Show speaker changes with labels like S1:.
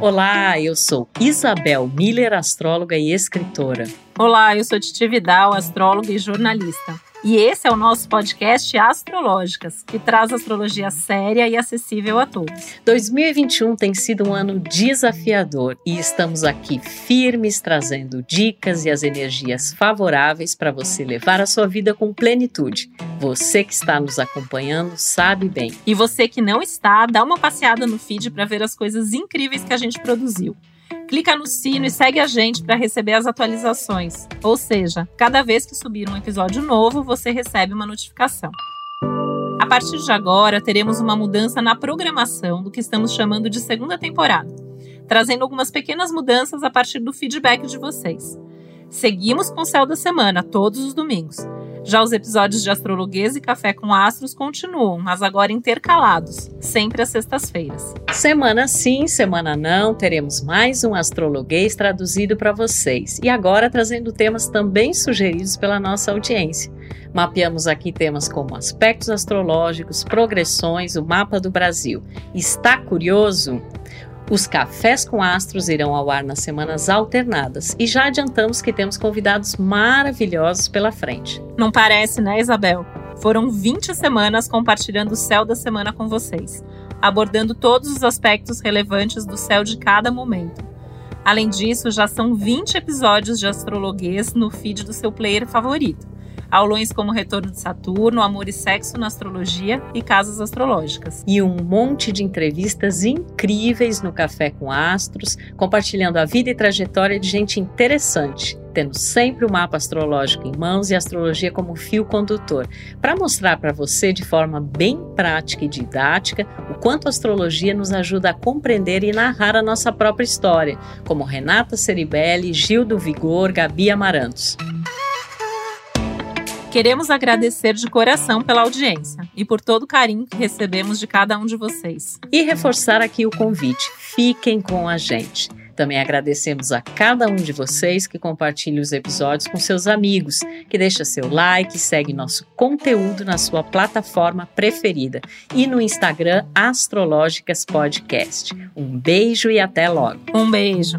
S1: Olá, eu sou Isabel Miller, astróloga e escritora.
S2: Olá, eu sou Titi Vidal, astróloga e jornalista. E esse é o nosso podcast Astrológicas, que traz astrologia séria e acessível a todos.
S1: 2021 tem sido um ano desafiador e estamos aqui firmes trazendo dicas e as energias favoráveis para você levar a sua vida com plenitude. Você que está nos acompanhando sabe bem.
S2: E você que não está, dá uma passeada no feed para ver as coisas incríveis que a gente produziu clica no sino e segue a gente para receber as atualizações. Ou seja, cada vez que subir um episódio novo, você recebe uma notificação. A partir de agora, teremos uma mudança na programação do que estamos chamando de segunda temporada, trazendo algumas pequenas mudanças a partir do feedback de vocês. Seguimos com o Céu da Semana todos os domingos já os episódios de Astrologuês e Café com Astros continuam, mas agora intercalados, sempre às sextas-feiras.
S1: Semana sim, semana não, teremos mais um Astrologuês traduzido para vocês. E agora trazendo temas também sugeridos pela nossa audiência. Mapeamos aqui temas como aspectos astrológicos, progressões, o mapa do Brasil. Está curioso? Os cafés com astros irão ao ar nas semanas alternadas e já adiantamos que temos convidados maravilhosos pela frente.
S2: Não parece, né, Isabel? Foram 20 semanas compartilhando o céu da semana com vocês, abordando todos os aspectos relevantes do céu de cada momento. Além disso, já são 20 episódios de astrologuês no feed do seu player favorito aulões como Retorno de Saturno, Amor e Sexo na Astrologia e Casas Astrológicas.
S1: E um monte de entrevistas incríveis no Café com Astros, compartilhando a vida e trajetória de gente interessante tendo sempre o mapa astrológico em mãos e a astrologia como fio condutor, para mostrar para você de forma bem prática e didática o quanto a astrologia nos ajuda a compreender e narrar a nossa própria história, como Renata Ceribelli, Gil do Vigor, Gabi Amarantos.
S2: Queremos agradecer de coração pela audiência e por todo o carinho que recebemos de cada um de vocês.
S1: E reforçar aqui o convite: fiquem com a gente. Também agradecemos a cada um de vocês que compartilha os episódios com seus amigos, que deixa seu like, segue nosso conteúdo na sua plataforma preferida e no Instagram Astrológicas Podcast. Um beijo e até logo.
S2: Um beijo.